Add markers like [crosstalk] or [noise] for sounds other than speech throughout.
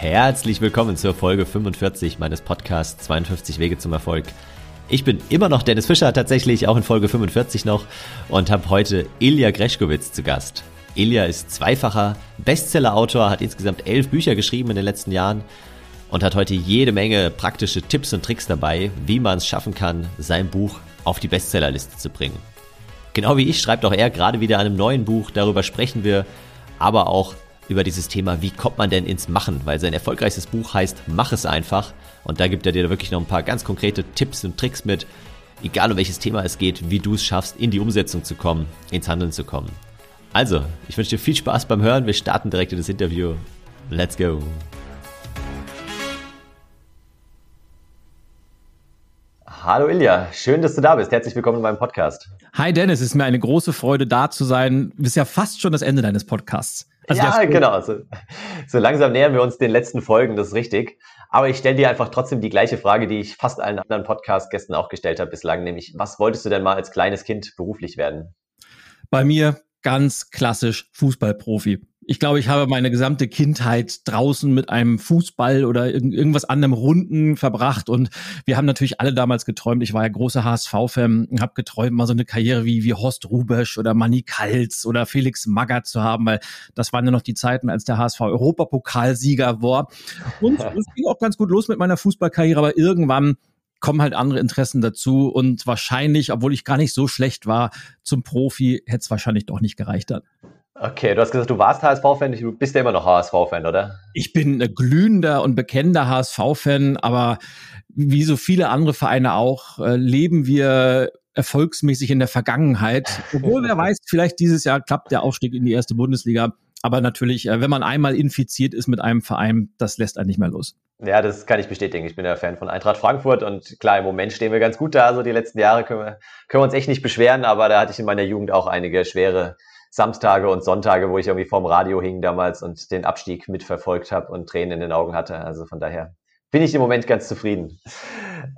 Herzlich willkommen zur Folge 45 meines Podcasts 52 Wege zum Erfolg. Ich bin immer noch Dennis Fischer, tatsächlich auch in Folge 45 noch und habe heute Ilja Greschkowitz zu Gast. Ilja ist zweifacher Bestseller-Autor, hat insgesamt elf Bücher geschrieben in den letzten Jahren und hat heute jede Menge praktische Tipps und Tricks dabei, wie man es schaffen kann, sein Buch auf die Bestsellerliste zu bringen. Genau wie ich schreibt auch er gerade wieder an einem neuen Buch, darüber sprechen wir, aber auch über dieses Thema, wie kommt man denn ins Machen, weil sein erfolgreichstes Buch heißt Mach es einfach und da gibt er dir wirklich noch ein paar ganz konkrete Tipps und Tricks mit, egal um welches Thema es geht, wie du es schaffst, in die Umsetzung zu kommen, ins Handeln zu kommen. Also, ich wünsche dir viel Spaß beim Hören, wir starten direkt in das Interview. Let's go! Hallo Ilja, schön, dass du da bist. Herzlich willkommen in meinem Podcast. Hi Dennis, es ist mir eine große Freude, da zu sein. Du bist ja fast schon das Ende deines Podcasts. Also ja, genau. So, so langsam nähern wir uns den letzten Folgen, das ist richtig. Aber ich stelle dir einfach trotzdem die gleiche Frage, die ich fast allen anderen Podcast-Gästen auch gestellt habe bislang, nämlich, was wolltest du denn mal als kleines Kind beruflich werden? Bei mir ganz klassisch Fußballprofi ich glaube, ich habe meine gesamte Kindheit draußen mit einem Fußball oder irgendwas anderem Runden verbracht und wir haben natürlich alle damals geträumt. Ich war ja großer HSV-Fan, habe geträumt, mal so eine Karriere wie, wie Horst Rubesch oder Manny Kals oder Felix Magath zu haben, weil das waren ja noch die Zeiten, als der HSV Europapokalsieger war. Und [laughs] es ging auch ganz gut los mit meiner Fußballkarriere, aber irgendwann kommen halt andere Interessen dazu und wahrscheinlich, obwohl ich gar nicht so schlecht war, zum Profi hätte es wahrscheinlich doch nicht gereicht dann. Okay, du hast gesagt, du warst HSV-Fan, du bist ja immer noch HSV-Fan, oder? Ich bin ein glühender und bekennender HSV-Fan, aber wie so viele andere Vereine auch, äh, leben wir erfolgsmäßig in der Vergangenheit. Obwohl, wer weiß, vielleicht dieses Jahr klappt der Aufstieg in die erste Bundesliga. Aber natürlich, äh, wenn man einmal infiziert ist mit einem Verein, das lässt einen nicht mehr los. Ja, das kann ich bestätigen. Ich bin ja Fan von Eintracht Frankfurt und klar, im Moment stehen wir ganz gut da. Also die letzten Jahre können wir, können wir uns echt nicht beschweren, aber da hatte ich in meiner Jugend auch einige schwere Samstage und Sonntage, wo ich irgendwie vorm Radio hing damals und den Abstieg mitverfolgt habe und Tränen in den Augen hatte. Also von daher bin ich im Moment ganz zufrieden.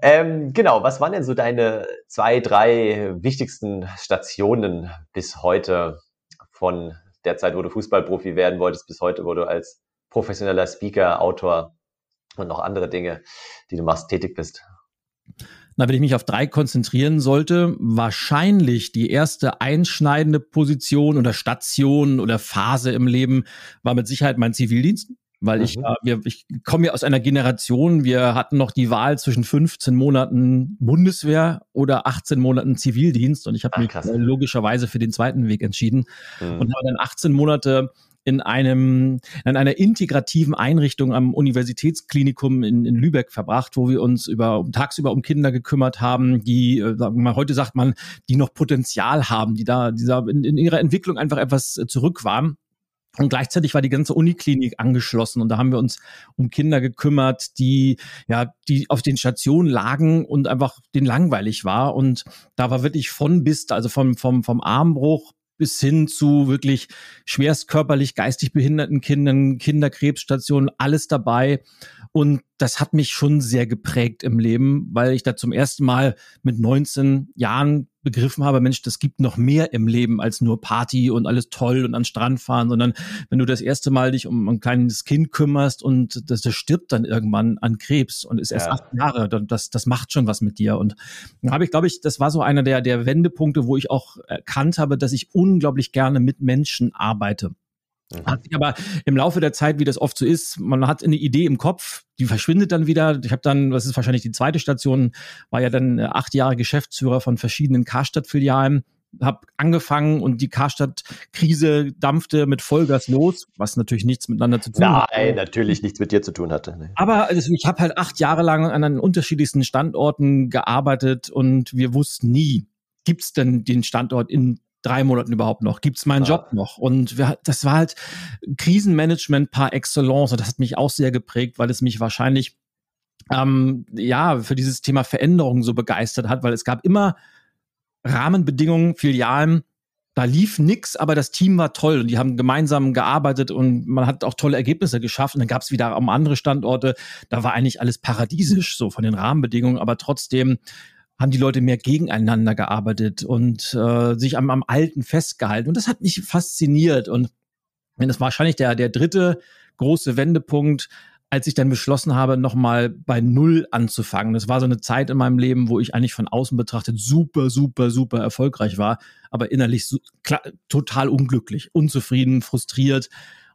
Ähm, genau, was waren denn so deine zwei, drei wichtigsten Stationen bis heute von der Zeit, wo du Fußballprofi werden wolltest, bis heute, wo du als professioneller Speaker, Autor und noch andere Dinge, die du machst, tätig bist? Na, wenn ich mich auf drei konzentrieren sollte, wahrscheinlich die erste einschneidende Position oder Station oder Phase im Leben war mit Sicherheit mein Zivildienst. Weil ich, mhm. äh, wir, ich komme ja aus einer Generation, wir hatten noch die Wahl zwischen 15 Monaten Bundeswehr oder 18 Monaten Zivildienst und ich habe mich krass. logischerweise für den zweiten Weg entschieden mhm. und habe dann 18 Monate in einem, in einer integrativen Einrichtung am Universitätsklinikum in, in Lübeck verbracht, wo wir uns über, tagsüber um Kinder gekümmert haben, die, äh, mal, heute sagt man, die noch Potenzial haben, die da, dieser, in, in ihrer Entwicklung einfach etwas äh, zurück waren. Und gleichzeitig war die ganze Uniklinik angeschlossen und da haben wir uns um Kinder gekümmert, die ja, die auf den Stationen lagen und einfach den langweilig war und da war wirklich von bis, also vom vom vom Armbruch bis hin zu wirklich schwerst körperlich, geistig behinderten Kindern, Kinderkrebsstationen, alles dabei. Und das hat mich schon sehr geprägt im Leben, weil ich da zum ersten Mal mit 19 Jahren begriffen habe, Mensch, das gibt noch mehr im Leben als nur Party und alles toll und an Strand fahren, sondern wenn du das erste Mal dich um ein kleines Kind kümmerst und das, das stirbt dann irgendwann an Krebs und ist erst ja. acht Jahre, dann das, das macht schon was mit dir. Und da habe ich, glaube ich, das war so einer der, der Wendepunkte, wo ich auch erkannt habe, dass ich unglaublich gerne mit Menschen arbeite. Mhm. Hat sich aber im Laufe der Zeit, wie das oft so ist, man hat eine Idee im Kopf, die verschwindet dann wieder. Ich habe dann, was ist wahrscheinlich die zweite Station, war ja dann äh, acht Jahre Geschäftsführer von verschiedenen Karstadt-Filialen habe angefangen und die Karstadt-Krise dampfte mit Vollgas los, was natürlich nichts miteinander zu tun Nein, hat. Nein, natürlich nichts mit dir zu tun hatte. Nee. Aber also ich habe halt acht Jahre lang an den unterschiedlichsten Standorten gearbeitet und wir wussten nie, gibt's denn den Standort in drei Monaten überhaupt noch? Gibt's meinen ja. Job noch? Und wir, das war halt Krisenmanagement par excellence und das hat mich auch sehr geprägt, weil es mich wahrscheinlich ähm, ja für dieses Thema Veränderung so begeistert hat, weil es gab immer Rahmenbedingungen, Filialen, da lief nix, aber das Team war toll und die haben gemeinsam gearbeitet und man hat auch tolle Ergebnisse geschafft. Und dann gab es wieder um andere Standorte, da war eigentlich alles paradiesisch so von den Rahmenbedingungen, aber trotzdem haben die Leute mehr gegeneinander gearbeitet und äh, sich am, am Alten festgehalten. Und das hat mich fasziniert. Und das war wahrscheinlich der, der dritte große Wendepunkt, als ich dann beschlossen habe, nochmal bei Null anzufangen. Das war so eine Zeit in meinem Leben, wo ich eigentlich von außen betrachtet super, super, super erfolgreich war, aber innerlich so, klar, total unglücklich, unzufrieden, frustriert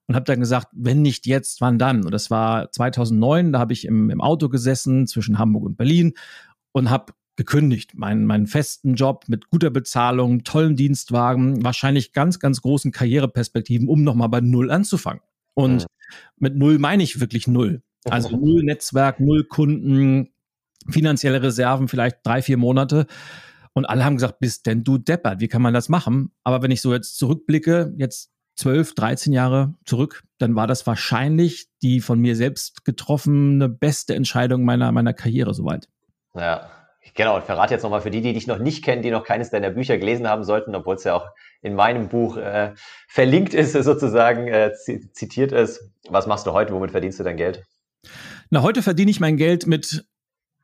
und habe dann gesagt, wenn nicht jetzt, wann dann? Und das war 2009, da habe ich im, im Auto gesessen zwischen Hamburg und Berlin und habe gekündigt. Meinen, meinen festen Job mit guter Bezahlung, tollen Dienstwagen, wahrscheinlich ganz, ganz großen Karriereperspektiven, um nochmal bei Null anzufangen. Und mhm. mit Null meine ich wirklich Null. Also mhm. Null Netzwerk, Null Kunden, finanzielle Reserven, vielleicht drei, vier Monate. Und alle haben gesagt, bist denn du deppert? Wie kann man das machen? Aber wenn ich so jetzt zurückblicke, jetzt zwölf, 13 Jahre zurück, dann war das wahrscheinlich die von mir selbst getroffene beste Entscheidung meiner, meiner Karriere soweit. Ja, Genau, und verrate jetzt nochmal für die, die dich noch nicht kennen, die noch keines deiner Bücher gelesen haben sollten, obwohl es ja auch in meinem Buch äh, verlinkt ist, [laughs] sozusagen äh, zitiert ist. Was machst du heute? Womit verdienst du dein Geld? Na, heute verdiene ich mein Geld mit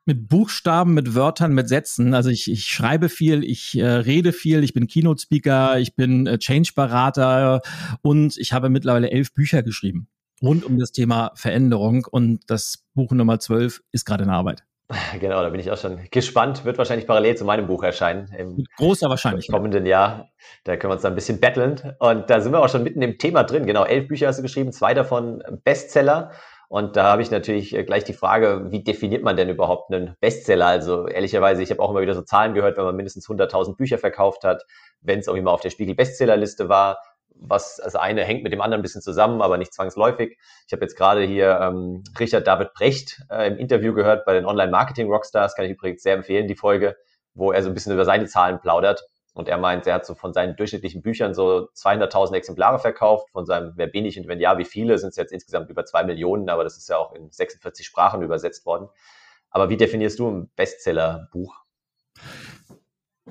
mit Buchstaben, mit Wörtern, mit Sätzen. Also ich, ich schreibe viel, ich äh, rede viel, ich bin Keynote-Speaker, ich bin äh, Change-Berater und ich habe mittlerweile elf Bücher geschrieben rund um das Thema Veränderung und das Buch Nummer zwölf ist gerade in Arbeit. [laughs] Genau, da bin ich auch schon gespannt. Wird wahrscheinlich parallel zu meinem Buch erscheinen. Im großer Wahrscheinlichkeit. kommenden Jahr. Da können wir uns da ein bisschen betteln. Und da sind wir auch schon mitten im Thema drin. Genau, elf Bücher hast du geschrieben, zwei davon Bestseller. Und da habe ich natürlich äh, gleich die Frage, wie definiert man denn überhaupt einen Bestseller? Also ehrlicherweise, ich habe auch immer wieder so Zahlen gehört, wenn man mindestens 100.000 Bücher verkauft hat, wenn es auch immer auf der Spiegel Bestsellerliste war, was das eine hängt mit dem anderen ein bisschen zusammen, aber nicht zwangsläufig. Ich habe jetzt gerade hier ähm, Richard David Brecht äh, im Interview gehört bei den Online-Marketing-Rockstars, kann ich übrigens sehr empfehlen, die Folge, wo er so ein bisschen über seine Zahlen plaudert. Und er meint, er hat so von seinen durchschnittlichen Büchern so 200.000 Exemplare verkauft. Von seinem, wer bin ich und wenn ja, wie viele, sind es jetzt insgesamt über zwei Millionen, aber das ist ja auch in 46 Sprachen übersetzt worden. Aber wie definierst du ein Bestseller-Buch?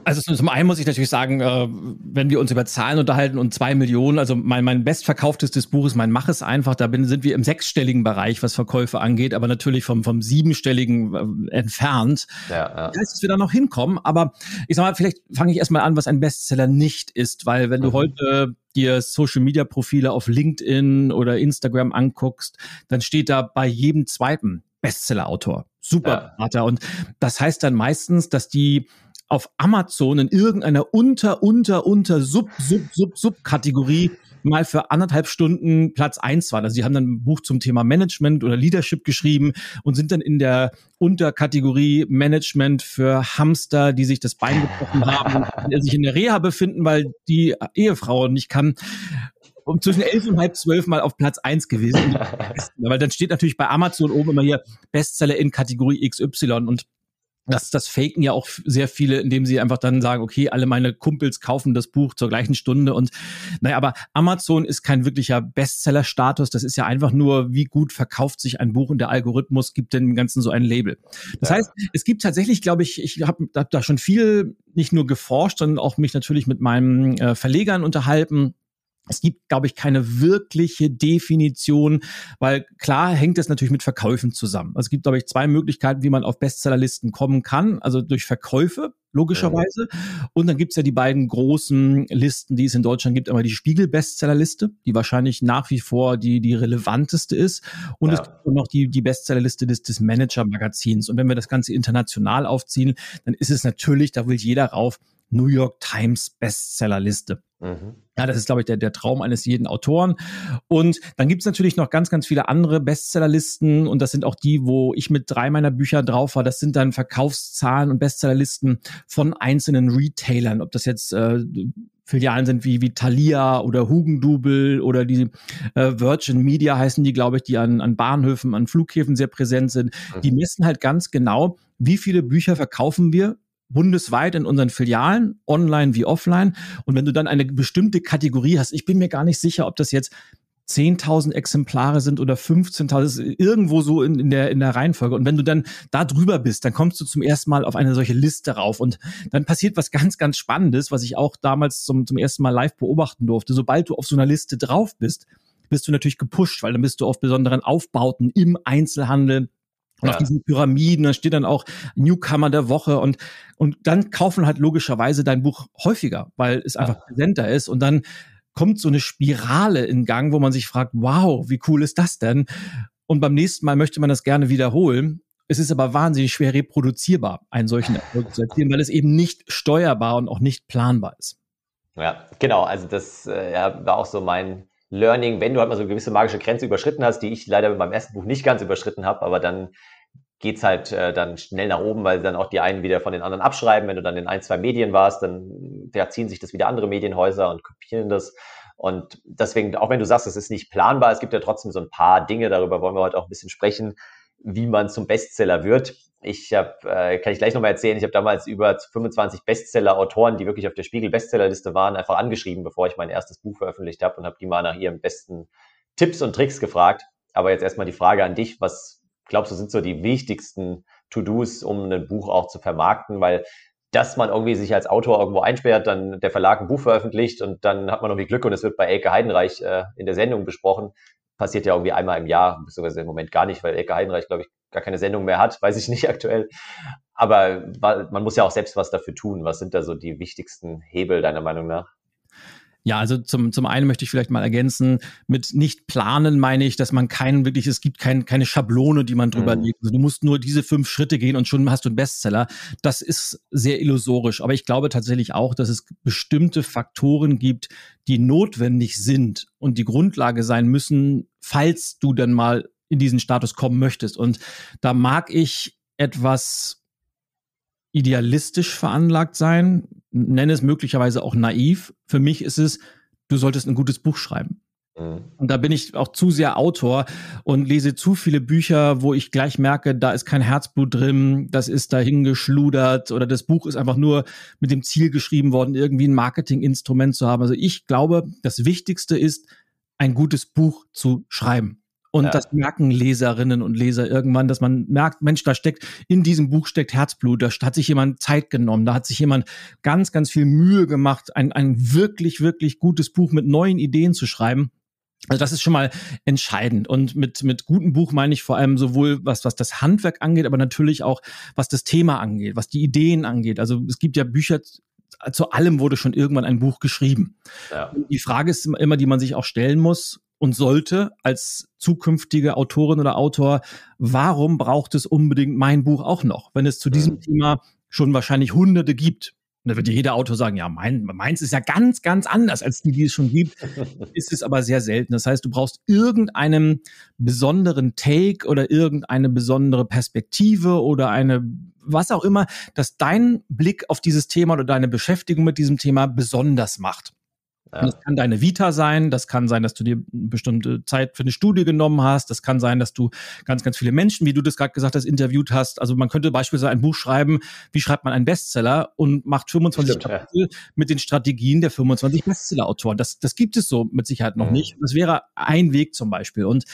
Also zum einen muss ich natürlich sagen, äh, wenn wir uns über Zahlen unterhalten und zwei Millionen, also mein, mein bestverkauftestes Buch ist mein Mach es einfach, da bin, sind wir im sechsstelligen Bereich, was Verkäufe angeht, aber natürlich vom, vom siebenstelligen äh, entfernt. Ja, ja. Das heißt, dass wir da noch hinkommen, aber ich sag mal, vielleicht fange ich erstmal an, was ein Bestseller nicht ist, weil wenn du mhm. heute dir Social Media Profile auf LinkedIn oder Instagram anguckst, dann steht da bei jedem zweiten Bestseller-Autor, super Ja. Und das heißt dann meistens, dass die auf Amazon in irgendeiner unter, unter, unter, sub, sub, sub, sub Kategorie mal für anderthalb Stunden Platz eins waren. Also sie haben dann ein Buch zum Thema Management oder Leadership geschrieben und sind dann in der Unterkategorie Management für Hamster, die sich das Bein gebrochen haben, die sich in der Reha befinden, weil die Ehefrau nicht kann um zwischen elf und halb zwölf mal auf Platz eins gewesen. [laughs] Weil dann steht natürlich bei Amazon oben immer hier Bestseller in Kategorie XY und das, das faken ja auch sehr viele, indem sie einfach dann sagen, okay, alle meine Kumpels kaufen das Buch zur gleichen Stunde und naja, aber Amazon ist kein wirklicher Bestseller-Status. Das ist ja einfach nur, wie gut verkauft sich ein Buch und der Algorithmus gibt dem Ganzen so ein Label. Das ja. heißt, es gibt tatsächlich, glaube ich, ich habe hab da schon viel nicht nur geforscht, sondern auch mich natürlich mit meinen äh, Verlegern unterhalten es gibt, glaube ich, keine wirkliche Definition, weil klar hängt es natürlich mit Verkäufen zusammen. Also es gibt, glaube ich, zwei Möglichkeiten, wie man auf Bestsellerlisten kommen kann. Also durch Verkäufe, logischerweise. Ja. Und dann gibt's ja die beiden großen Listen, die es in Deutschland gibt. Einmal die Spiegel-Bestsellerliste, die wahrscheinlich nach wie vor die, die relevanteste ist. Und ja. es gibt noch die, die Bestsellerliste des, des Manager-Magazins. Und wenn wir das Ganze international aufziehen, dann ist es natürlich, da will jeder rauf, New York Times Bestsellerliste. Mhm. Ja, das ist, glaube ich, der, der Traum eines jeden Autoren. Und dann gibt es natürlich noch ganz, ganz viele andere Bestsellerlisten. Und das sind auch die, wo ich mit drei meiner Bücher drauf war. Das sind dann Verkaufszahlen und Bestsellerlisten von einzelnen Retailern. Ob das jetzt äh, Filialen sind wie, wie Thalia oder Hugendubel oder die äh, Virgin Media heißen die, glaube ich, die an, an Bahnhöfen, an Flughäfen sehr präsent sind. Mhm. Die messen halt ganz genau, wie viele Bücher verkaufen wir bundesweit in unseren Filialen, online wie offline. Und wenn du dann eine bestimmte Kategorie hast, ich bin mir gar nicht sicher, ob das jetzt 10.000 Exemplare sind oder 15.000, irgendwo so in, in, der, in der Reihenfolge. Und wenn du dann da drüber bist, dann kommst du zum ersten Mal auf eine solche Liste rauf. Und dann passiert was ganz, ganz Spannendes, was ich auch damals zum, zum ersten Mal live beobachten durfte. Sobald du auf so einer Liste drauf bist, bist du natürlich gepusht, weil dann bist du auf besonderen Aufbauten im Einzelhandel, und ja. auf diesen Pyramiden, da steht dann auch Newcomer der Woche und, und dann kaufen halt logischerweise dein Buch häufiger, weil es einfach ja. präsenter ist und dann kommt so eine Spirale in Gang, wo man sich fragt, wow, wie cool ist das denn? und beim nächsten Mal möchte man das gerne wiederholen. Es ist aber wahnsinnig schwer reproduzierbar, einen solchen Erfolg zu erzielen, weil es eben nicht steuerbar und auch nicht planbar ist. Ja, genau. Also das äh, war auch so mein Learning, wenn du halt mal so eine gewisse magische Grenze überschritten hast, die ich leider mit meinem ersten Buch nicht ganz überschritten habe, aber dann geht's halt äh, dann schnell nach oben, weil dann auch die einen wieder von den anderen abschreiben. Wenn du dann in ein, zwei Medien warst, dann ja, ziehen sich das wieder andere Medienhäuser und kopieren das. Und deswegen, auch wenn du sagst, es ist nicht planbar, es gibt ja trotzdem so ein paar Dinge, darüber wollen wir heute auch ein bisschen sprechen, wie man zum Bestseller wird. Ich habe, äh, kann ich gleich nochmal erzählen, ich habe damals über 25 Bestseller-Autoren, die wirklich auf der Spiegel-Bestsellerliste waren, einfach angeschrieben, bevor ich mein erstes Buch veröffentlicht habe und habe die mal nach ihren besten Tipps und Tricks gefragt. Aber jetzt erstmal die Frage an dich, was glaubst du sind so die wichtigsten To-Dos, um ein Buch auch zu vermarkten? Weil dass man irgendwie sich als Autor irgendwo einsperrt, dann der Verlag ein Buch veröffentlicht und dann hat man irgendwie Glück und es wird bei Elke Heidenreich äh, in der Sendung besprochen. Passiert ja irgendwie einmal im Jahr, beziehungsweise im Moment gar nicht, weil Elke Heidenreich, glaube ich, gar keine Sendung mehr hat, [laughs] weiß ich nicht aktuell. Aber man muss ja auch selbst was dafür tun. Was sind da so die wichtigsten Hebel deiner Meinung nach? Ja, also zum, zum einen möchte ich vielleicht mal ergänzen, mit nicht planen meine ich, dass man keinen wirklich, es gibt kein, keine Schablone, die man drüber mhm. legt. Also du musst nur diese fünf Schritte gehen und schon hast du einen Bestseller. Das ist sehr illusorisch. Aber ich glaube tatsächlich auch, dass es bestimmte Faktoren gibt, die notwendig sind und die Grundlage sein müssen, falls du dann mal in diesen Status kommen möchtest. Und da mag ich etwas idealistisch veranlagt sein, nenne es möglicherweise auch naiv. Für mich ist es, du solltest ein gutes Buch schreiben. Mhm. Und da bin ich auch zu sehr Autor und lese zu viele Bücher, wo ich gleich merke, da ist kein Herzblut drin, das ist dahin geschludert oder das Buch ist einfach nur mit dem Ziel geschrieben worden, irgendwie ein Marketinginstrument zu haben. Also ich glaube, das Wichtigste ist, ein gutes Buch zu schreiben. Und ja. das merken Leserinnen und Leser irgendwann, dass man merkt, Mensch, da steckt, in diesem Buch steckt Herzblut, da hat sich jemand Zeit genommen, da hat sich jemand ganz, ganz viel Mühe gemacht, ein, ein wirklich, wirklich gutes Buch mit neuen Ideen zu schreiben. Also das ist schon mal entscheidend. Und mit, mit gutem Buch meine ich vor allem sowohl was, was das Handwerk angeht, aber natürlich auch, was das Thema angeht, was die Ideen angeht. Also es gibt ja Bücher, zu allem wurde schon irgendwann ein Buch geschrieben. Ja. Die Frage ist immer, die man sich auch stellen muss, und sollte als zukünftige Autorin oder Autor, warum braucht es unbedingt mein Buch auch noch, wenn es zu diesem mhm. Thema schon wahrscheinlich hunderte gibt? Und da wird jeder Autor sagen, ja, mein, meins ist ja ganz, ganz anders als die, die es schon gibt. [laughs] ist es aber sehr selten. Das heißt, du brauchst irgendeinen besonderen Take oder irgendeine besondere Perspektive oder eine, was auch immer, dass dein Blick auf dieses Thema oder deine Beschäftigung mit diesem Thema besonders macht. Ja. Das kann deine Vita sein, das kann sein, dass du dir eine bestimmte Zeit für eine Studie genommen hast, das kann sein, dass du ganz, ganz viele Menschen, wie du das gerade gesagt hast, interviewt hast. Also man könnte beispielsweise ein Buch schreiben, wie schreibt man einen Bestseller und macht 25 Stimmt, Kapitel ja. mit den Strategien der 25 Bestseller-Autoren. Das, das gibt es so mit Sicherheit noch mhm. nicht. Das wäre ein Weg zum Beispiel. Und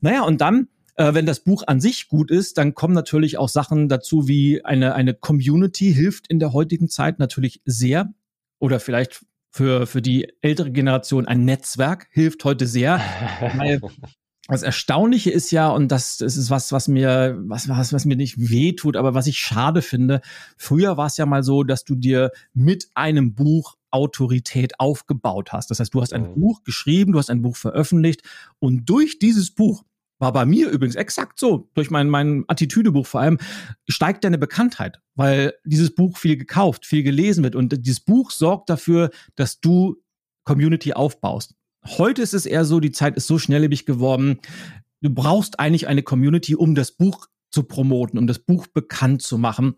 naja, und dann äh, wenn das Buch an sich gut ist, dann kommen natürlich auch Sachen dazu wie eine, eine Community hilft in der heutigen Zeit natürlich sehr. Oder vielleicht für, für die ältere Generation ein Netzwerk hilft heute sehr. [laughs] weil das Erstaunliche ist ja, und das, das ist was, was mir, was, was, was mir nicht wehtut, aber was ich schade finde. Früher war es ja mal so, dass du dir mit einem Buch Autorität aufgebaut hast. Das heißt, du hast ein mhm. Buch geschrieben, du hast ein Buch veröffentlicht und durch dieses Buch war bei mir übrigens exakt so. Durch mein, mein Attitüdebuch vor allem steigt deine Bekanntheit, weil dieses Buch viel gekauft, viel gelesen wird. Und dieses Buch sorgt dafür, dass du Community aufbaust. Heute ist es eher so, die Zeit ist so schnelllebig geworden. Du brauchst eigentlich eine Community, um das Buch zu promoten, um das Buch bekannt zu machen.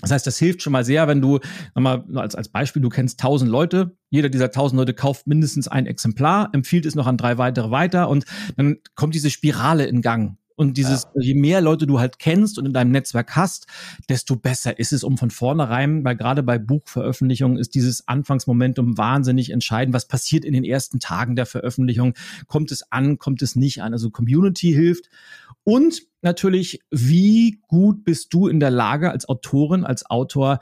Das heißt, das hilft schon mal sehr, wenn du, mal als, als Beispiel, du kennst tausend Leute, jeder dieser tausend Leute kauft mindestens ein Exemplar, empfiehlt es noch an drei weitere weiter und dann kommt diese Spirale in Gang. Und dieses, ja. je mehr Leute du halt kennst und in deinem Netzwerk hast, desto besser ist es um von vornherein, weil gerade bei Buchveröffentlichungen ist dieses Anfangsmomentum wahnsinnig entscheidend. Was passiert in den ersten Tagen der Veröffentlichung? Kommt es an? Kommt es nicht an? Also Community hilft. Und natürlich, wie gut bist du in der Lage als Autorin, als Autor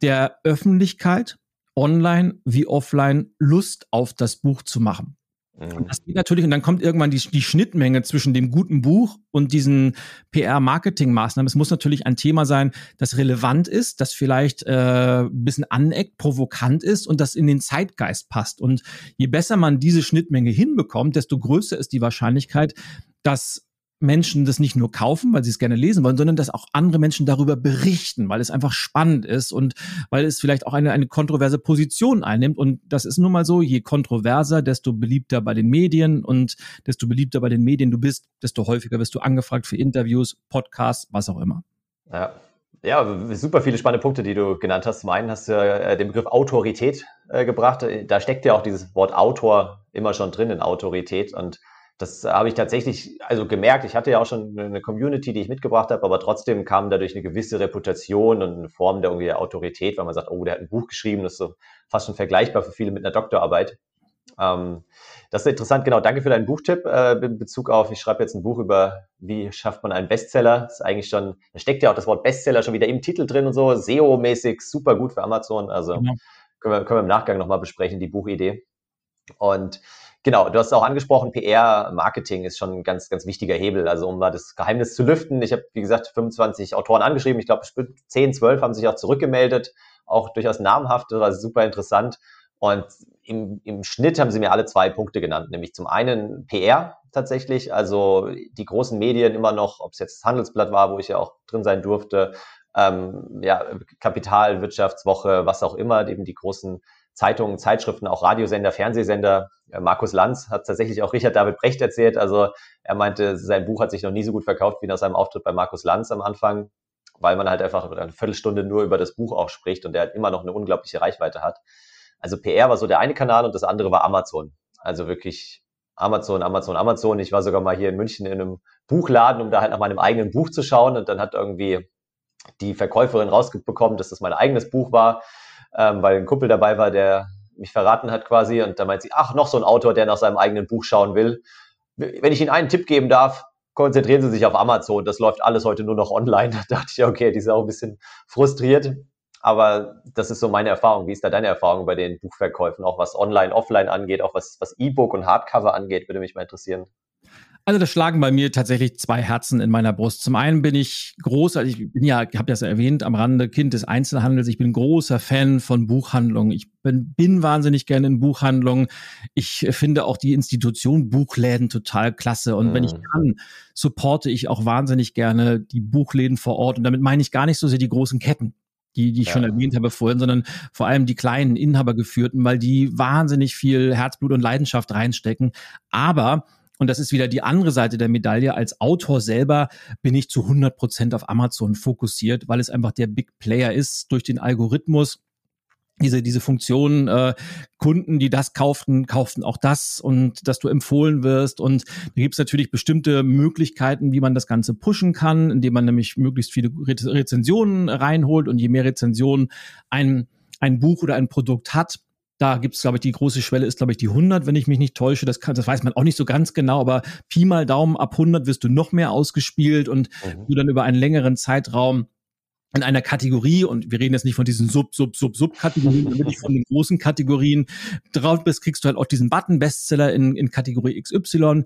der Öffentlichkeit, online wie offline, Lust auf das Buch zu machen? Und das geht natürlich, und dann kommt irgendwann die, die Schnittmenge zwischen dem guten Buch und diesen PR-Marketing-Maßnahmen. Es muss natürlich ein Thema sein, das relevant ist, das vielleicht äh, ein bisschen aneckt, provokant ist und das in den Zeitgeist passt. Und je besser man diese Schnittmenge hinbekommt, desto größer ist die Wahrscheinlichkeit, dass Menschen das nicht nur kaufen, weil sie es gerne lesen wollen, sondern dass auch andere Menschen darüber berichten, weil es einfach spannend ist und weil es vielleicht auch eine, eine kontroverse Position einnimmt. Und das ist nun mal so, je kontroverser, desto beliebter bei den Medien und desto beliebter bei den Medien du bist, desto häufiger wirst du angefragt für Interviews, Podcasts, was auch immer. Ja. Ja, super viele spannende Punkte, die du genannt hast. Zum einen hast du äh, den Begriff Autorität äh, gebracht. Da steckt ja auch dieses Wort Autor immer schon drin in Autorität. Und das habe ich tatsächlich also gemerkt. Ich hatte ja auch schon eine Community, die ich mitgebracht habe, aber trotzdem kam dadurch eine gewisse Reputation und eine Form der irgendwie Autorität, weil man sagt, oh, der hat ein Buch geschrieben, das ist so fast schon vergleichbar für viele mit einer Doktorarbeit. Ähm, das ist interessant, genau. Danke für deinen Buchtipp äh, in Bezug auf, ich schreibe jetzt ein Buch über, wie schafft man einen Bestseller. Das ist eigentlich schon, da steckt ja auch das Wort Bestseller schon wieder im Titel drin und so, SEO-mäßig, super gut für Amazon. Also ja. können, wir, können wir im Nachgang nochmal besprechen, die Buchidee. Und Genau, du hast auch angesprochen, PR-Marketing ist schon ein ganz, ganz wichtiger Hebel. Also um mal das Geheimnis zu lüften. Ich habe, wie gesagt, 25 Autoren angeschrieben. Ich glaube, 10, 12 haben sich auch zurückgemeldet. Auch durchaus namhaft, das war super interessant. Und im, im Schnitt haben sie mir alle zwei Punkte genannt, nämlich zum einen PR tatsächlich, also die großen Medien immer noch, ob es jetzt das Handelsblatt war, wo ich ja auch drin sein durfte, ähm, ja, Kapital, Wirtschaftswoche, was auch immer, eben die großen Zeitungen, Zeitschriften, auch Radiosender, Fernsehsender. Markus Lanz hat tatsächlich auch Richard David Brecht erzählt. Also er meinte, sein Buch hat sich noch nie so gut verkauft wie nach seinem Auftritt bei Markus Lanz am Anfang, weil man halt einfach eine Viertelstunde nur über das Buch auch spricht und der halt immer noch eine unglaubliche Reichweite hat. Also PR war so der eine Kanal und das andere war Amazon. Also wirklich Amazon, Amazon, Amazon. Ich war sogar mal hier in München in einem Buchladen, um da halt nach meinem eigenen Buch zu schauen und dann hat irgendwie die Verkäuferin rausbekommen, dass das mein eigenes Buch war ähm, weil ein Kumpel dabei war, der mich verraten hat quasi. Und da meint sie, ach, noch so ein Autor, der nach seinem eigenen Buch schauen will. Wenn ich Ihnen einen Tipp geben darf, konzentrieren Sie sich auf Amazon. Das läuft alles heute nur noch online. [laughs] Da dachte ich, okay, die ist auch ein bisschen frustriert. Aber das ist so meine Erfahrung. Wie ist da deine Erfahrung bei den Buchverkäufen? Auch was online, offline angeht, auch was, was E-Book und Hardcover angeht, würde mich mal interessieren. Also da schlagen bei mir tatsächlich zwei Herzen in meiner Brust. Zum einen bin ich groß, also ich bin ja, ich habe das erwähnt, am Rande Kind des Einzelhandels. Ich bin großer Fan von Buchhandlungen. Ich bin, bin wahnsinnig gerne in Buchhandlungen. Ich finde auch die Institution Buchläden total klasse. Und mhm. wenn ich mhm. kann, supporte ich auch wahnsinnig gerne die Buchläden vor Ort. Und damit meine ich gar nicht so sehr die großen Ketten die, die ich ja. schon erwähnt habe vorhin, sondern vor allem die kleinen Inhabergeführten, weil die wahnsinnig viel Herzblut und Leidenschaft reinstecken. Aber und das ist wieder die andere Seite der Medaille. Als Autor selber bin ich zu 100 Prozent auf Amazon fokussiert, weil es einfach der Big Player ist durch den Algorithmus diese, diese Funktion, äh, Kunden, die das kauften, kauften auch das und dass du empfohlen wirst. Und da gibt es natürlich bestimmte Möglichkeiten, wie man das Ganze pushen kann, indem man nämlich möglichst viele Rezensionen reinholt und je mehr Rezensionen ein, ein Buch oder ein Produkt hat, da gibt es, glaube ich, die große Schwelle ist, glaube ich, die 100, wenn ich mich nicht täusche. Das, kann, das weiß man auch nicht so ganz genau, aber Pi mal Daumen ab 100 wirst du noch mehr ausgespielt und mhm. du dann über einen längeren Zeitraum in einer Kategorie, und wir reden jetzt nicht von diesen Sub, Sub, Sub, Sub-Kategorien, [laughs] sondern wirklich von den großen Kategorien, drauf bist, kriegst du halt auch diesen Button Bestseller in, in Kategorie XY.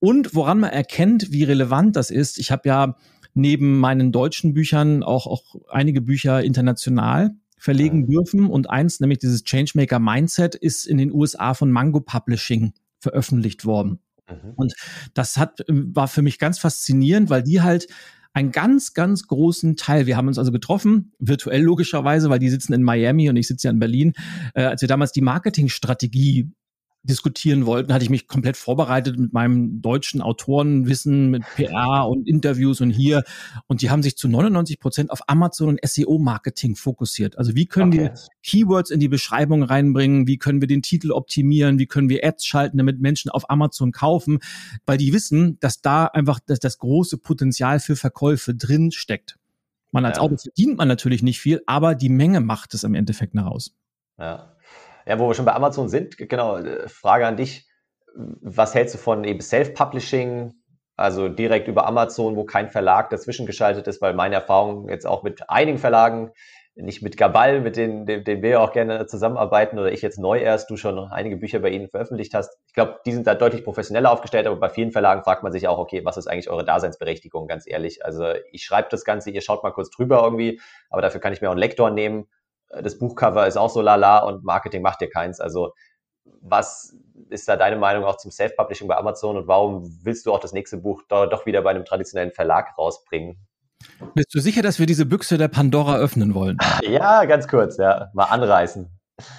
Und woran man erkennt, wie relevant das ist, ich habe ja neben meinen deutschen Büchern auch, auch einige Bücher international verlegen dürfen. Und eins, nämlich dieses Changemaker Mindset, ist in den USA von Mango Publishing veröffentlicht worden. Mhm. Und das hat, war für mich ganz faszinierend, weil die halt einen ganz, ganz großen Teil. Wir haben uns also getroffen, virtuell logischerweise, weil die sitzen in Miami und ich sitze ja in Berlin. Äh, als wir damals die Marketingstrategie diskutieren wollten, hatte ich mich komplett vorbereitet mit meinem deutschen Autorenwissen, mit PR und Interviews und hier. Und die haben sich zu 99 Prozent auf Amazon und SEO-Marketing fokussiert. Also wie können okay. wir Keywords in die Beschreibung reinbringen? Wie können wir den Titel optimieren? Wie können wir Ads schalten, damit Menschen auf Amazon kaufen? Weil die wissen, dass da einfach das, das große Potenzial für Verkäufe drin steckt. Man als ja. Autor verdient man natürlich nicht viel, aber die Menge macht es im Endeffekt nach raus. Ja. Ja, wo wir schon bei Amazon sind, genau, äh, Frage an dich. Was hältst du von eben Self-Publishing, also direkt über Amazon, wo kein Verlag dazwischen geschaltet ist, weil meine Erfahrung jetzt auch mit einigen Verlagen, nicht mit Gabal, mit denen, denen wir auch gerne zusammenarbeiten oder ich jetzt neu erst, du schon einige Bücher bei ihnen veröffentlicht hast. Ich glaube, die sind da deutlich professioneller aufgestellt, aber bei vielen Verlagen fragt man sich auch, okay, was ist eigentlich eure Daseinsberechtigung, ganz ehrlich. Also ich schreibe das Ganze, ihr schaut mal kurz drüber irgendwie, aber dafür kann ich mir auch einen Lektor nehmen das Buchcover ist auch so lala und Marketing macht dir keins. Also was ist da deine Meinung auch zum Self-Publishing bei Amazon und warum willst du auch das nächste Buch doch wieder bei einem traditionellen Verlag rausbringen? Bist du sicher, dass wir diese Büchse der Pandora öffnen wollen? [laughs] Ja, ganz kurz, ja. Mal anreißen.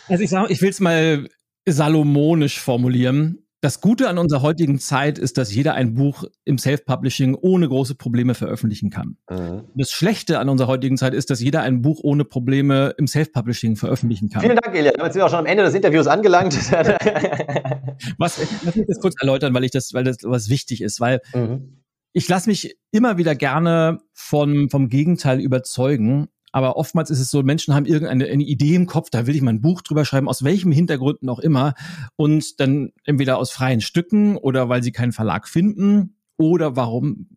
Also ich sage, ich will es mal salomonisch formulieren. Das Gute an unserer heutigen Zeit ist, dass jeder ein Buch im Self-Publishing ohne große Probleme veröffentlichen kann. Mhm. Das Schlechte an unserer heutigen Zeit ist, dass jeder ein Buch ohne Probleme im Self-Publishing veröffentlichen kann. Vielen Dank, Elia. Damit sind wir auch schon am Ende des Interviews angelangt. [laughs] was, lass mich das kurz erläutern, weil ich das, weil das was wichtig ist, weil mhm. ich lasse mich immer wieder gerne von, vom Gegenteil überzeugen. Aber oftmals ist es so, Menschen haben irgendeine eine Idee im Kopf, da will ich mal ein Buch drüber schreiben, aus welchem Hintergründen auch immer. Und dann entweder aus freien Stücken oder weil sie keinen Verlag finden oder warum,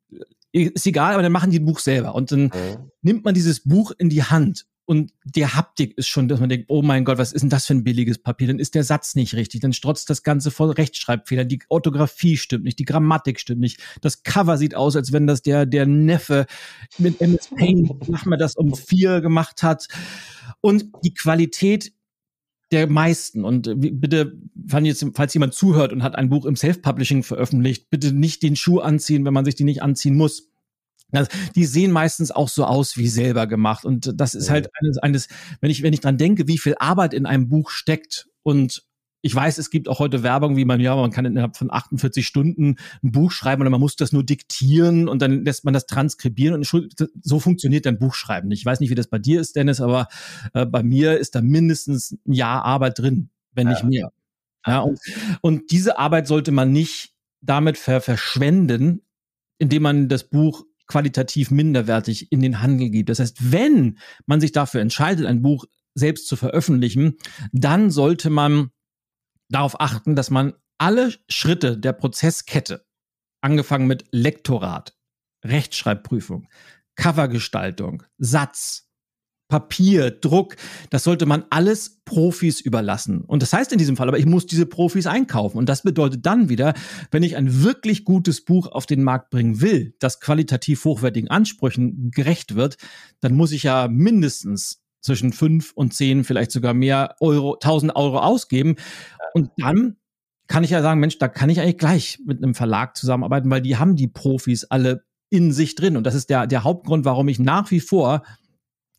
ist egal, aber dann machen die ein Buch selber. Und dann mhm. nimmt man dieses Buch in die Hand und die Haptik ist schon, dass man denkt, oh mein Gott, was ist denn das für ein billiges Papier? Dann ist der Satz nicht richtig, dann strotzt das Ganze voll Rechtschreibfehler, die Orthographie stimmt nicht, die Grammatik stimmt nicht, das Cover sieht aus, als wenn das der, der Neffe mit MS Paint, machen wir das um vier gemacht hat. Und die Qualität der meisten. Und bitte, falls jemand zuhört und hat ein Buch im Self-Publishing veröffentlicht, bitte nicht den Schuh anziehen, wenn man sich die nicht anziehen muss. Also, die sehen meistens auch so aus wie selber gemacht. Und das ist halt eines, eines, wenn ich, wenn ich dran denke, wie viel Arbeit in einem Buch steckt und ich weiß, es gibt auch heute Werbung, wie man, ja, man kann innerhalb von 48 Stunden ein Buch schreiben oder man muss das nur diktieren und dann lässt man das transkribieren und so funktioniert dann Buchschreiben. Ich weiß nicht, wie das bei dir ist, Dennis, aber äh, bei mir ist da mindestens ein Jahr Arbeit drin, wenn ja. nicht mehr. Ja, und, und diese Arbeit sollte man nicht damit ver verschwenden, indem man das Buch qualitativ minderwertig in den Handel gibt. Das heißt, wenn man sich dafür entscheidet, ein Buch selbst zu veröffentlichen, dann sollte man darauf achten, dass man alle Schritte der Prozesskette, angefangen mit Lektorat, Rechtschreibprüfung, Covergestaltung, Satz, Papier, Druck, das sollte man alles Profis überlassen. Und das heißt in diesem Fall, aber ich muss diese Profis einkaufen. Und das bedeutet dann wieder, wenn ich ein wirklich gutes Buch auf den Markt bringen will, das qualitativ hochwertigen Ansprüchen gerecht wird, dann muss ich ja mindestens zwischen fünf und zehn, vielleicht sogar mehr Euro, tausend Euro ausgeben. Und dann kann ich ja sagen, Mensch, da kann ich eigentlich gleich mit einem Verlag zusammenarbeiten, weil die haben die Profis alle in sich drin. Und das ist der, der Hauptgrund, warum ich nach wie vor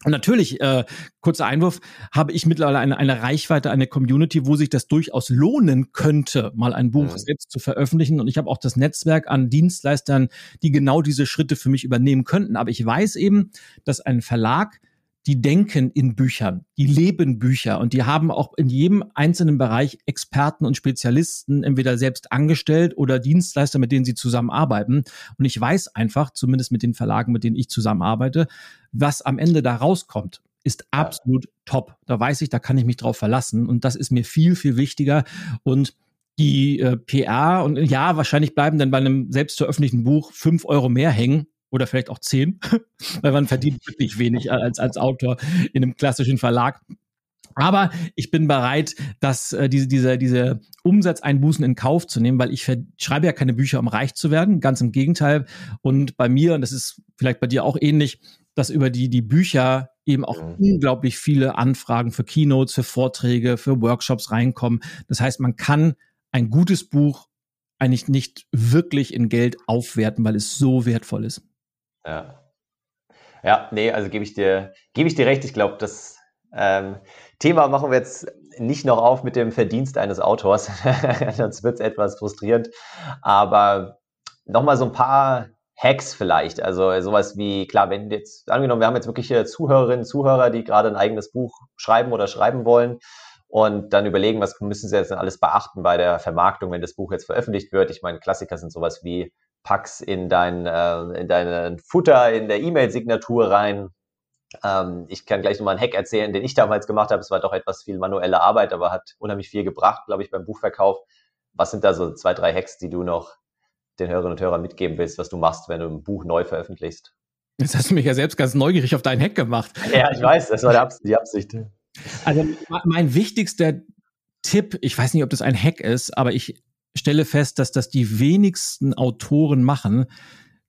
und natürlich, äh, kurzer Einwurf, habe ich mittlerweile eine, eine Reichweite, eine Community, wo sich das durchaus lohnen könnte, mal ein Buch mhm. selbst zu veröffentlichen. Und ich habe auch das Netzwerk an Dienstleistern, die genau diese Schritte für mich übernehmen könnten. Aber ich weiß eben, dass ein Verlag die denken in Büchern, die leben Bücher und die haben auch in jedem einzelnen Bereich Experten und Spezialisten, entweder selbst angestellt oder Dienstleister, mit denen sie zusammenarbeiten. Und ich weiß einfach, zumindest mit den Verlagen, mit denen ich zusammenarbeite, was am Ende da rauskommt ist absolut ja. top. Da weiß ich, da kann ich mich drauf verlassen. Und das ist mir viel, viel wichtiger. Und die äh, PR und ja, wahrscheinlich bleiben dann bei einem selbst veröffentlichten Buch fünf Euro mehr hängen oder vielleicht auch zehn, [laughs] weil man verdient wirklich wenig als, als Autor in einem klassischen Verlag. Aber ich bin bereit, dass äh, diese, diese, diese Umsatzeinbußen in Kauf zu nehmen, weil ich schreibe ja keine Bücher, um reich zu werden. Ganz im Gegenteil. Und bei mir, und das ist vielleicht bei dir auch ähnlich, dass über die, die Bücher eben auch mhm. unglaublich viele Anfragen für Keynotes, für Vorträge, für Workshops reinkommen. Das heißt, man kann ein gutes Buch eigentlich nicht wirklich in Geld aufwerten, weil es so wertvoll ist. Ja. Ja, nee, also gebe ich dir, gebe ich dir recht. Ich glaube, das ähm, Thema machen wir jetzt nicht noch auf mit dem Verdienst eines Autors, [laughs] sonst wird es etwas frustrierend. Aber nochmal so ein paar Hacks vielleicht. Also sowas wie, klar, wenn jetzt, angenommen, wir haben jetzt wirklich Zuhörerinnen, Zuhörer, die gerade ein eigenes Buch schreiben oder schreiben wollen und dann überlegen, was müssen sie jetzt alles beachten bei der Vermarktung, wenn das Buch jetzt veröffentlicht wird. Ich meine, Klassiker sind sowas wie pack's in dein, äh, in deinen Futter in der E-Mail-Signatur rein. Ähm, ich kann gleich nochmal einen Hack erzählen, den ich damals gemacht habe. Es war doch etwas viel manuelle Arbeit, aber hat unheimlich viel gebracht, glaube ich, beim Buchverkauf. Was sind da so zwei, drei Hacks, die du noch den Hörerinnen und Hörern mitgeben willst, was du machst, wenn du ein Buch neu veröffentlichst? Jetzt hast du mich ja selbst ganz neugierig auf deinen Hack gemacht. Ja, ich weiß, das war die Absicht. Also mein wichtigster Tipp, ich weiß nicht, ob das ein Hack ist, aber ich stelle fest, dass das die wenigsten Autoren machen,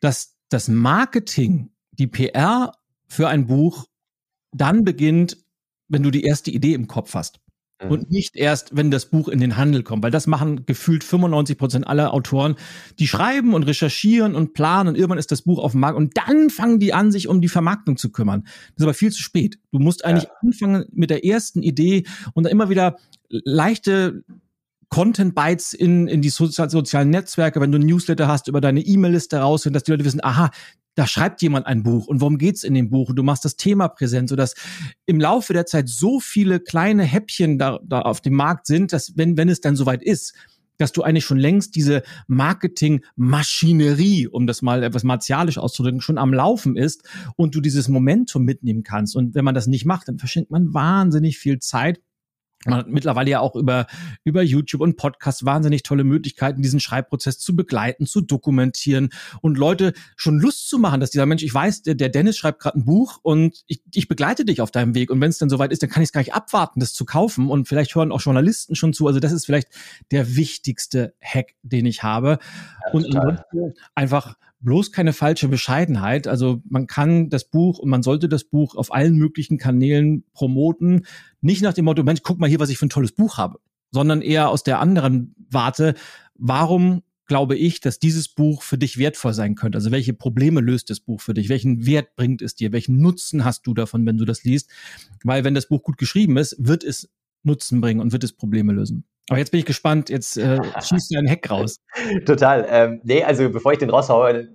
dass das Marketing, die PR für ein Buch dann beginnt, wenn du die erste Idee im Kopf hast. Mhm. Und nicht erst, wenn das Buch in den Handel kommt, weil das machen gefühlt 95 Prozent aller Autoren. Die schreiben und recherchieren und planen und irgendwann ist das Buch auf dem Markt und dann fangen die an, sich um die Vermarktung zu kümmern. Das ist aber viel zu spät. Du musst eigentlich ja. anfangen mit der ersten Idee und dann immer wieder leichte Content-Bytes in, in die sozialen Netzwerke, wenn du ein Newsletter hast, über deine E-Mail-Liste raus, dass die Leute wissen, aha, da schreibt jemand ein Buch und worum geht's in dem Buch und du machst das Thema präsent, sodass im Laufe der Zeit so viele kleine Häppchen da, da auf dem Markt sind, dass wenn, wenn es dann soweit ist, dass du eigentlich schon längst diese Marketing-Maschinerie, um das mal etwas martialisch auszudrücken, schon am Laufen ist und du dieses Momentum mitnehmen kannst. Und wenn man das nicht macht, dann verschenkt man wahnsinnig viel Zeit man hat mittlerweile ja auch über, über YouTube und Podcast wahnsinnig tolle Möglichkeiten, diesen Schreibprozess zu begleiten, zu dokumentieren und Leute schon Lust zu machen, dass dieser Mensch, ich weiß, der, der Dennis schreibt gerade ein Buch und ich, ich begleite dich auf deinem Weg und wenn es dann soweit ist, dann kann ich es gar nicht abwarten, das zu kaufen und vielleicht hören auch Journalisten schon zu. Also das ist vielleicht der wichtigste Hack, den ich habe. Ja, und einfach bloß keine falsche Bescheidenheit. Also man kann das Buch und man sollte das Buch auf allen möglichen Kanälen promoten. Nicht nach dem Motto, Mensch, guck mal hier, was ich für ein tolles Buch habe, sondern eher aus der anderen Warte, warum glaube ich, dass dieses Buch für dich wertvoll sein könnte. Also welche Probleme löst das Buch für dich? Welchen Wert bringt es dir? Welchen Nutzen hast du davon, wenn du das liest? Weil wenn das Buch gut geschrieben ist, wird es Nutzen bringen und wird es Probleme lösen. Aber jetzt bin ich gespannt, jetzt äh, [laughs] schießt du einen Hack raus. Total. Ähm, nee, also bevor ich den raushaue,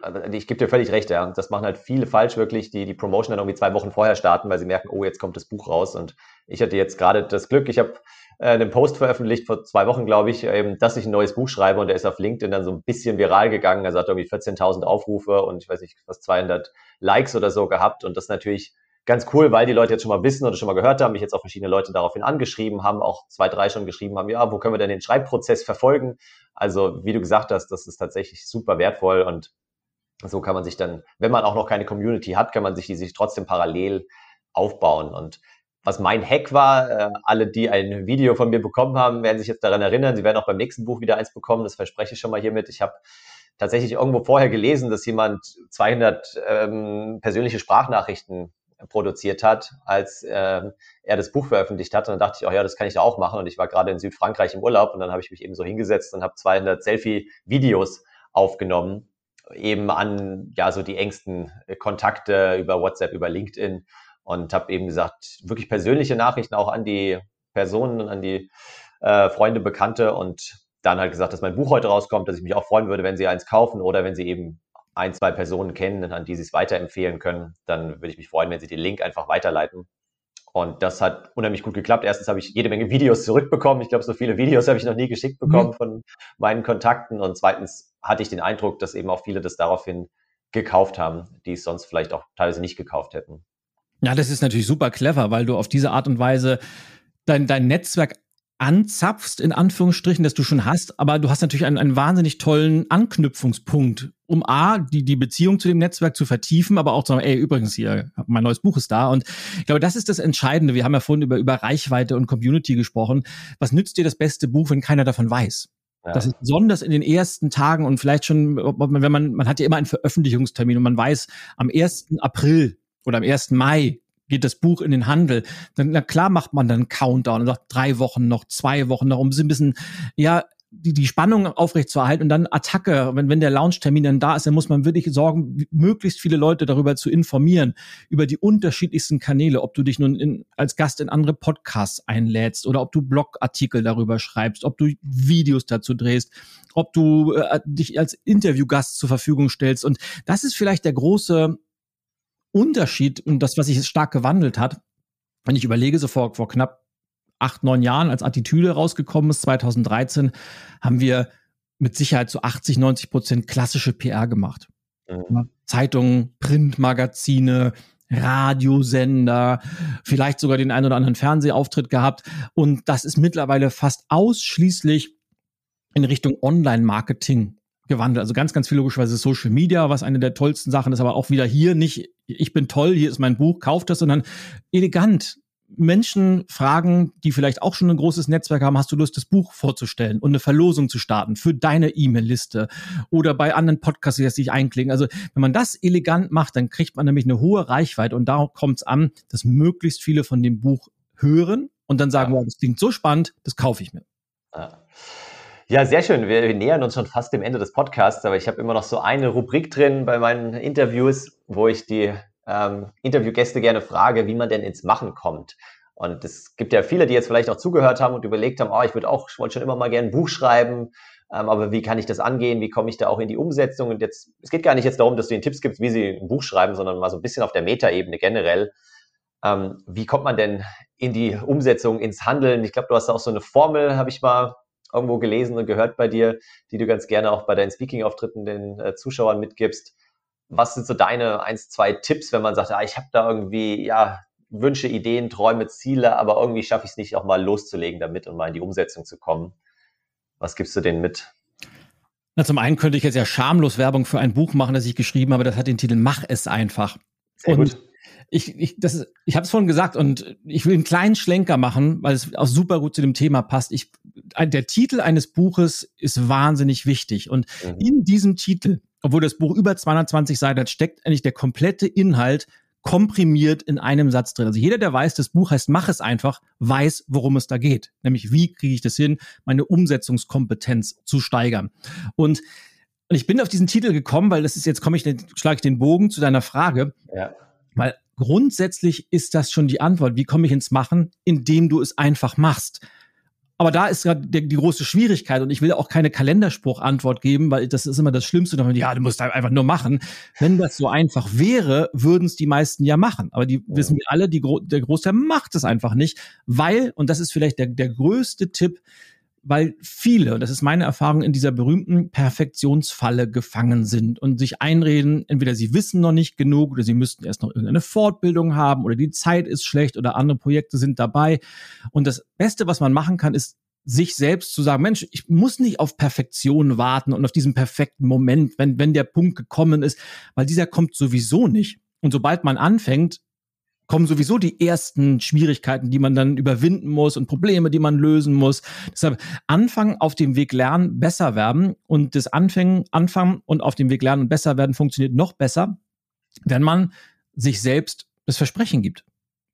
also ich gebe dir völlig recht, ja. Das machen halt viele falsch wirklich, die die Promotion dann irgendwie zwei Wochen vorher starten, weil sie merken, oh, jetzt kommt das Buch raus. Und ich hatte jetzt gerade das Glück, ich habe äh, einen Post veröffentlicht vor zwei Wochen, glaube ich, eben, dass ich ein neues Buch schreibe und der ist auf LinkedIn dann so ein bisschen viral gegangen. Also hat irgendwie 14.000 Aufrufe und ich weiß nicht, fast 200 Likes oder so gehabt. Und das natürlich ganz cool, weil die Leute jetzt schon mal wissen oder schon mal gehört haben, mich jetzt auch verschiedene Leute daraufhin angeschrieben haben, auch zwei, drei schon geschrieben haben, ja, wo können wir denn den Schreibprozess verfolgen? Also, wie du gesagt hast, das ist tatsächlich super wertvoll und so kann man sich dann, wenn man auch noch keine Community hat, kann man sich die sich trotzdem parallel aufbauen. Und was mein Hack war, äh, alle, die ein Video von mir bekommen haben, werden sich jetzt daran erinnern, sie werden auch beim nächsten Buch wieder eins bekommen, das verspreche ich schon mal hiermit. Ich habe tatsächlich irgendwo vorher gelesen, dass jemand 200 ähm, persönliche Sprachnachrichten produziert hat, als äh, er das Buch veröffentlicht hat. Und dann dachte ich, oh ja, das kann ich da auch machen. Und ich war gerade in Südfrankreich im Urlaub und dann habe ich mich eben so hingesetzt und habe 200 Selfie-Videos aufgenommen, eben an ja so die engsten Kontakte über WhatsApp, über LinkedIn und habe eben gesagt, wirklich persönliche Nachrichten auch an die Personen, an die äh, Freunde, Bekannte und dann halt gesagt, dass mein Buch heute rauskommt, dass ich mich auch freuen würde, wenn sie eins kaufen oder wenn sie eben ein, zwei Personen kennen, an die sie es weiterempfehlen können, dann würde ich mich freuen, wenn sie den Link einfach weiterleiten. Und das hat unheimlich gut geklappt. Erstens habe ich jede Menge Videos zurückbekommen. Ich glaube, so viele Videos habe ich noch nie geschickt bekommen mhm. von meinen Kontakten. Und zweitens hatte ich den Eindruck, dass eben auch viele das daraufhin gekauft haben, die es sonst vielleicht auch teilweise nicht gekauft hätten. Ja, das ist natürlich super clever, weil du auf diese Art und Weise dein, dein Netzwerk anzapfst, in Anführungsstrichen, dass du schon hast, aber du hast natürlich einen, einen wahnsinnig tollen Anknüpfungspunkt, um A, die, die Beziehung zu dem Netzwerk zu vertiefen, aber auch zu sagen, ey, übrigens hier, mein neues Buch ist da. Und ich glaube, das ist das Entscheidende. Wir haben ja vorhin über, über Reichweite und Community gesprochen. Was nützt dir das beste Buch, wenn keiner davon weiß? Ja. Das ist besonders in den ersten Tagen und vielleicht schon, wenn man, man hat ja immer einen Veröffentlichungstermin und man weiß, am 1. April oder am 1. Mai geht das Buch in den Handel, dann na klar macht man dann Countdown und sagt drei Wochen noch, zwei Wochen noch, um ein bisschen, ja, die, die Spannung aufrechtzuerhalten und dann Attacke, wenn, wenn der Launchtermin dann da ist, dann muss man wirklich sorgen, möglichst viele Leute darüber zu informieren, über die unterschiedlichsten Kanäle, ob du dich nun in, als Gast in andere Podcasts einlädst oder ob du Blogartikel darüber schreibst, ob du Videos dazu drehst, ob du äh, dich als Interviewgast zur Verfügung stellst. Und das ist vielleicht der große Unterschied und das, was sich stark gewandelt hat, wenn ich überlege, so vor, vor knapp acht, neun Jahren, als Attitüde rausgekommen ist, 2013, haben wir mit Sicherheit so 80, 90 Prozent klassische PR gemacht. Mhm. Zeitungen, Printmagazine, Radiosender, vielleicht sogar den einen oder anderen Fernsehauftritt gehabt. Und das ist mittlerweile fast ausschließlich in Richtung Online-Marketing gewandelt. Also ganz, ganz viel logischerweise Social Media, was eine der tollsten Sachen ist, aber auch wieder hier nicht, ich bin toll, hier ist mein Buch, kauft das, sondern elegant. Menschen fragen, die vielleicht auch schon ein großes Netzwerk haben, hast du Lust, das Buch vorzustellen und eine Verlosung zu starten für deine E-Mail-Liste oder bei anderen Podcasts, die sich einklicken. Also wenn man das elegant macht, dann kriegt man nämlich eine hohe Reichweite und darauf kommt es an, dass möglichst viele von dem Buch hören und dann sagen, ja. wow, das klingt so spannend, das kaufe ich mir. Ja. Ja, sehr schön. Wir, wir, nähern uns schon fast dem Ende des Podcasts, aber ich habe immer noch so eine Rubrik drin bei meinen Interviews, wo ich die ähm, Interviewgäste gerne frage, wie man denn ins Machen kommt. Und es gibt ja viele, die jetzt vielleicht auch zugehört haben und überlegt haben, oh, ich würde auch, ich wollte schon immer mal gerne ein Buch schreiben, ähm, aber wie kann ich das angehen? Wie komme ich da auch in die Umsetzung? Und jetzt, es geht gar nicht jetzt darum, dass du ihnen Tipps gibst, wie sie ein Buch schreiben, sondern mal so ein bisschen auf der Metaebene generell. Ähm, wie kommt man denn in die Umsetzung, ins Handeln? Ich glaube, du hast auch so eine Formel, habe ich mal irgendwo gelesen und gehört bei dir, die du ganz gerne auch bei deinen Speaking-Auftritten den äh, Zuschauern mitgibst. Was sind so deine eins, zwei Tipps, wenn man sagt, ah, ich habe da irgendwie ja Wünsche, Ideen, Träume, Ziele, aber irgendwie schaffe ich es nicht, auch mal loszulegen damit und mal in die Umsetzung zu kommen? Was gibst du denen mit? Na, zum einen könnte ich jetzt ja schamlos Werbung für ein Buch machen, das ich geschrieben habe. Das hat den Titel Mach es einfach. Sehr und gut ich, ich, das ich habe es vorhin gesagt und ich will einen kleinen Schlenker machen, weil es auch super gut zu dem Thema passt. Ich, der Titel eines Buches ist wahnsinnig wichtig und mhm. in diesem Titel, obwohl das Buch über 220 Seiten hat, steckt eigentlich der komplette Inhalt komprimiert in einem Satz drin. Also jeder, der weiß, das Buch heißt Mach es einfach, weiß, worum es da geht. Nämlich, wie kriege ich das hin, meine Umsetzungskompetenz zu steigern. Und und ich bin auf diesen Titel gekommen, weil das ist jetzt komme ich, schlage ich den Bogen zu deiner Frage. Ja. Weil grundsätzlich ist das schon die Antwort. Wie komme ich ins Machen? Indem du es einfach machst. Aber da ist gerade die, die, große Schwierigkeit und ich will auch keine Kalenderspruch-Antwort geben, weil das ist immer das Schlimmste. Ja, du musst einfach nur machen. Wenn das so einfach wäre, würden es die meisten ja machen. Aber die wissen wir alle, die, der Großteil macht es einfach nicht, weil, und das ist vielleicht der, der größte Tipp, weil viele, und das ist meine Erfahrung, in dieser berühmten Perfektionsfalle gefangen sind und sich einreden, entweder sie wissen noch nicht genug oder sie müssten erst noch irgendeine Fortbildung haben oder die Zeit ist schlecht oder andere Projekte sind dabei. Und das Beste, was man machen kann, ist sich selbst zu sagen, Mensch, ich muss nicht auf Perfektion warten und auf diesen perfekten Moment, wenn, wenn der Punkt gekommen ist, weil dieser kommt sowieso nicht. Und sobald man anfängt, kommen sowieso die ersten Schwierigkeiten, die man dann überwinden muss und Probleme, die man lösen muss. Deshalb anfangen, auf dem Weg lernen, besser werden und das Anfangen, anfangen und auf dem Weg lernen und besser werden funktioniert noch besser, wenn man sich selbst das Versprechen gibt.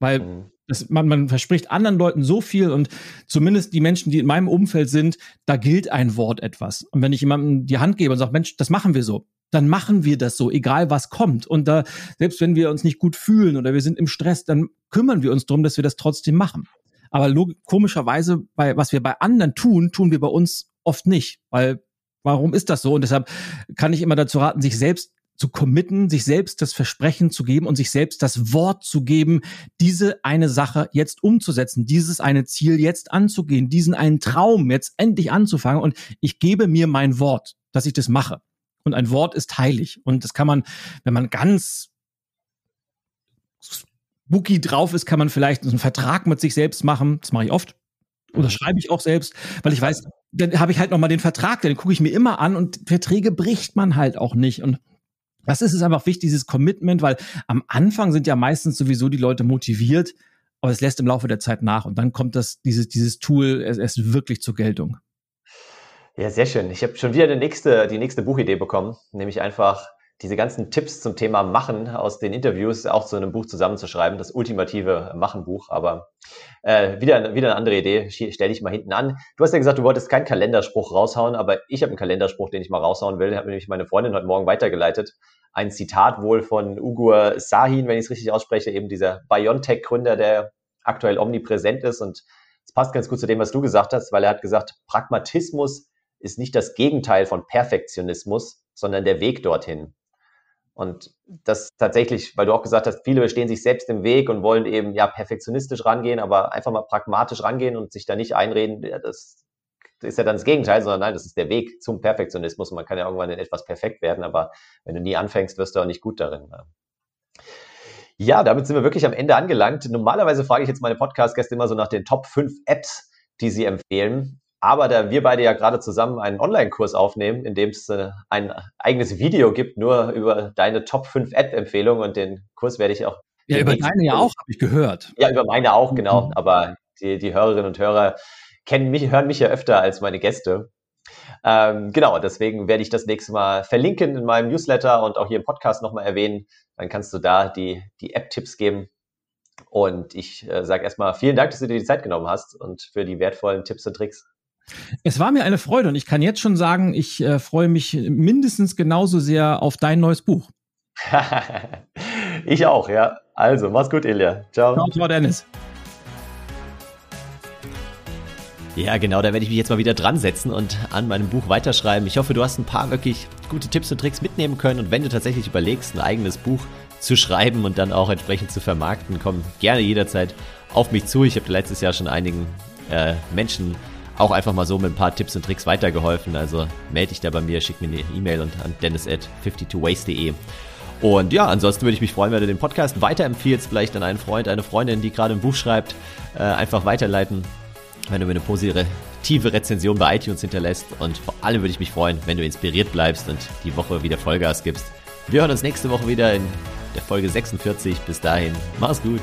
Weil mhm. das, man, man verspricht anderen Leuten so viel und zumindest die Menschen, die in meinem Umfeld sind, da gilt ein Wort etwas. Und wenn ich jemandem die Hand gebe und sage, Mensch, das machen wir so, dann machen wir das so, egal was kommt. Und da, selbst wenn wir uns nicht gut fühlen oder wir sind im Stress, dann kümmern wir uns darum, dass wir das trotzdem machen. Aber komischerweise, bei, was wir bei anderen tun, tun wir bei uns oft nicht. Weil, warum ist das so? Und deshalb kann ich immer dazu raten, sich selbst zu committen, sich selbst das Versprechen zu geben und sich selbst das Wort zu geben, diese eine Sache jetzt umzusetzen, dieses eine Ziel jetzt anzugehen, diesen einen Traum jetzt endlich anzufangen und ich gebe mir mein Wort, dass ich das mache und ein Wort ist heilig. Und das kann man, wenn man ganz spooky drauf ist, kann man vielleicht einen Vertrag mit sich selbst machen. Das mache ich oft. Oder mhm. schreibe ich auch selbst, weil ich weiß, dann habe ich halt nochmal den Vertrag, den gucke ich mir immer an und Verträge bricht man halt auch nicht. Und das ist es einfach wichtig, dieses Commitment, weil am Anfang sind ja meistens sowieso die Leute motiviert, aber es lässt im Laufe der Zeit nach und dann kommt das, dieses, dieses Tool erst wirklich zur Geltung. Ja, sehr schön. Ich habe schon wieder die nächste, die nächste Buchidee bekommen, nämlich einfach diese ganzen Tipps zum Thema Machen aus den Interviews auch zu einem Buch zusammenzuschreiben, das ultimative Machenbuch. Aber äh, wieder, wieder eine andere Idee, stelle ich mal hinten an. Du hast ja gesagt, du wolltest keinen Kalenderspruch raushauen, aber ich habe einen Kalenderspruch, den ich mal raushauen will. Hat mir nämlich meine Freundin heute Morgen weitergeleitet. Ein Zitat wohl von Ugur Sahin, wenn ich es richtig ausspreche, eben dieser BioNTech-Gründer, der aktuell omnipräsent ist. Und es passt ganz gut zu dem, was du gesagt hast, weil er hat gesagt, Pragmatismus ist nicht das Gegenteil von Perfektionismus, sondern der Weg dorthin. Und das tatsächlich, weil du auch gesagt hast, viele stehen sich selbst im Weg und wollen eben ja perfektionistisch rangehen, aber einfach mal pragmatisch rangehen und sich da nicht einreden, ja, das ist ja dann das Gegenteil, sondern nein, das ist der Weg zum Perfektionismus. Man kann ja irgendwann in etwas perfekt werden, aber wenn du nie anfängst, wirst du auch nicht gut darin. Ja, damit sind wir wirklich am Ende angelangt. Normalerweise frage ich jetzt meine Podcast-Gäste immer so nach den Top 5 Apps, die sie empfehlen. Aber da wir beide ja gerade zusammen einen Online-Kurs aufnehmen, in dem es äh, ein eigenes Video gibt, nur über deine Top 5 App-Empfehlungen und den Kurs werde ich auch. Ja, über deine ja auch, habe ich gehört. Ja, über meine auch, genau. Mhm. Aber die, die Hörerinnen und Hörer kennen mich, hören mich ja öfter als meine Gäste. Ähm, genau, deswegen werde ich das nächste Mal verlinken in meinem Newsletter und auch hier im Podcast nochmal erwähnen. Dann kannst du da die, die App-Tipps geben. Und ich äh, sage erstmal vielen Dank, dass du dir die Zeit genommen hast und für die wertvollen Tipps und Tricks. Es war mir eine Freude und ich kann jetzt schon sagen, ich äh, freue mich mindestens genauso sehr auf dein neues Buch. [laughs] ich auch, ja. Also, mach's gut, Ilja. Ciao. Ciao, ciao Dennis. Ja, genau, da werde ich mich jetzt mal wieder dran setzen und an meinem Buch weiterschreiben. Ich hoffe, du hast ein paar wirklich gute Tipps und Tricks mitnehmen können und wenn du tatsächlich überlegst, ein eigenes Buch zu schreiben und dann auch entsprechend zu vermarkten, komm gerne jederzeit auf mich zu. Ich habe letztes Jahr schon einigen äh, Menschen auch einfach mal so mit ein paar Tipps und Tricks weitergeholfen. Also melde dich da bei mir, schick mir eine E-Mail und an dennis at 52ways.de. Und ja, ansonsten würde ich mich freuen, wenn du den Podcast weiterempfiehlst, vielleicht an einen Freund, eine Freundin, die gerade ein Buch schreibt, äh, einfach weiterleiten, wenn du mir eine positive Rezension bei iTunes hinterlässt. Und vor allem würde ich mich freuen, wenn du inspiriert bleibst und die Woche wieder Vollgas gibst. Wir hören uns nächste Woche wieder in der Folge 46. Bis dahin, mach's gut.